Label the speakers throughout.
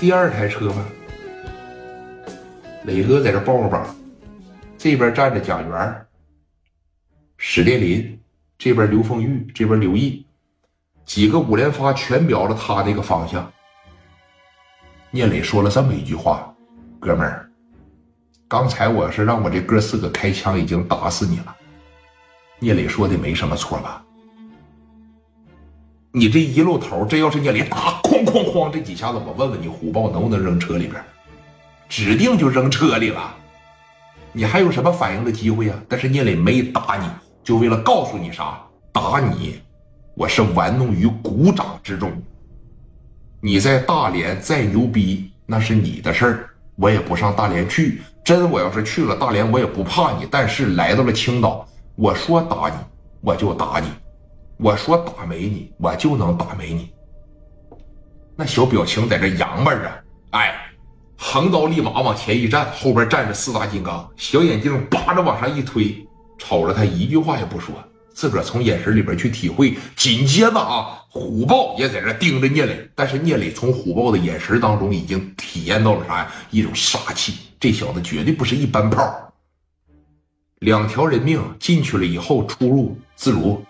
Speaker 1: 第二台车吧。磊哥在这抱着膀，这边站着贾元、史殿林，这边刘凤玉，这边刘毅，几个五连发全瞄着他那个方向。聂磊说了这么一句话：“哥们儿，刚才我是让我这哥四个开枪，已经打死你了。”聂磊说的没什么错吧？你这一露头，这要是聂磊打，哐哐哐这几下子，我问问你，虎豹能不能扔车里边？指定就扔车里了，你还有什么反应的机会呀？但是聂磊没打你，就为了告诉你啥？打你，我是玩弄于股掌之中。你在大连再牛逼，那是你的事儿，我也不上大连去。真我要是去了大连，我也不怕你。但是来到了青岛，我说打你，我就打你；我说打没你，我就能打没你。那小表情在这洋巴着，哎。横刀立马往前一站，后边站着四大金刚，小眼镜扒着往上一推，瞅着他一句话也不说，自个儿从眼神里边去体会。紧接着啊，虎豹也在这盯着聂磊，但是聂磊从虎豹的眼神当中已经体验到了啥呀？一种杀气，这小子绝对不是一般炮。两条人命进去了以后，出入自如，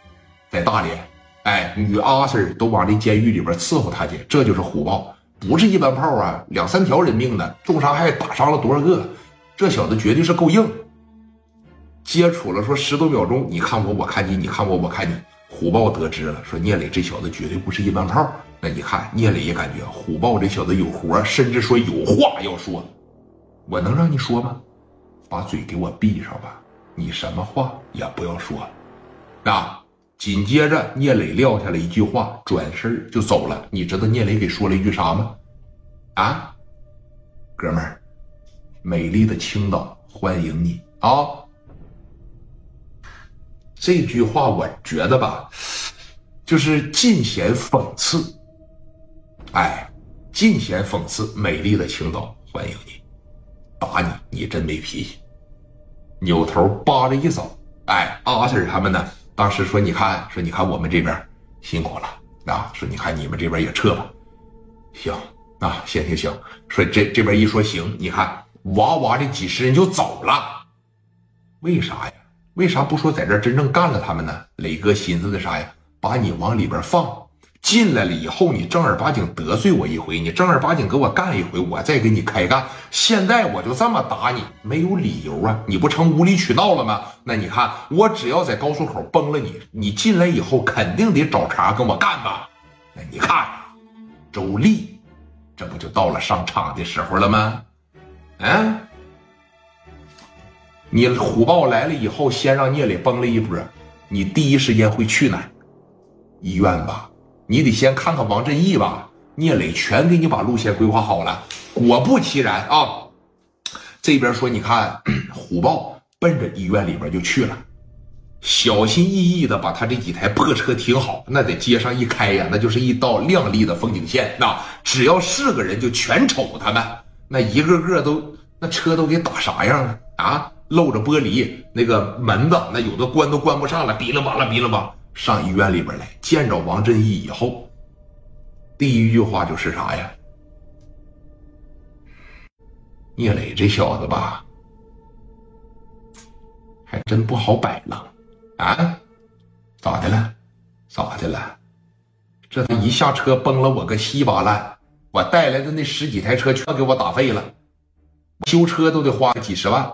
Speaker 1: 在大连，哎，女阿 Sir 都往这监狱里边伺候他去，这就是虎豹。不是一般炮啊，两三条人命呢，重伤害打伤了多少个？这小子绝对是够硬。接触了说十多秒钟，你看我，我看你，你看我，我看你。虎豹得知了，说聂磊这小子绝对不是一般炮。那你看聂磊也感觉虎豹这小子有活，甚至说有话要说。我能让你说吗？把嘴给我闭上吧，你什么话也不要说。啊。紧接着，聂磊撂下了一句话，转身就走了。你知道聂磊给说了一句啥吗？啊，哥们儿，美丽的青岛欢迎你啊！这句话我觉得吧，就是尽显讽刺。哎，尽显讽刺，美丽的青岛欢迎你，打你，你真没脾气。扭头扒着一走，哎，阿 Sir 他们呢？当时说：“你看，说你看，我们这边辛苦了啊！说你看你们这边也撤吧，行啊，行行行。说这这边一说行，你看哇哇的几十人就走了，为啥呀？为啥不说在这真正干了他们呢？磊哥寻思的啥呀？把你往里边放。”进来了以后，你正儿八经得罪我一回，你正儿八经给我干一回，我再给你开干。现在我就这么打你，没有理由啊！你不成无理取闹了吗？那你看，我只要在高速口崩了你，你进来以后肯定得找茬跟我干吧？那你看，周丽，这不就到了上场的时候了吗？嗯，你虎豹来了以后，先让聂磊崩了一波，你第一时间会去哪？医院吧。你得先看看王振义吧，聂磊全给你把路线规划好了。果不其然啊，这边说你看 虎豹奔着医院里边就去了，小心翼翼的把他这几台破车停好，那在街上一开呀，那就是一道亮丽的风景线。那只要是个人就全瞅他们，那一个个都那车都给打啥样了啊？露着玻璃，那个门子那有的关都关不上了，哔哩吧啦哔哩吧。上医院里边来见着王振义以后，第一句话就是啥呀？聂磊这小子吧，还真不好摆了啊！咋的了？咋的了？这他一下车崩了我个稀巴烂，我带来的那十几台车全给我打废了，修车都得花几十万。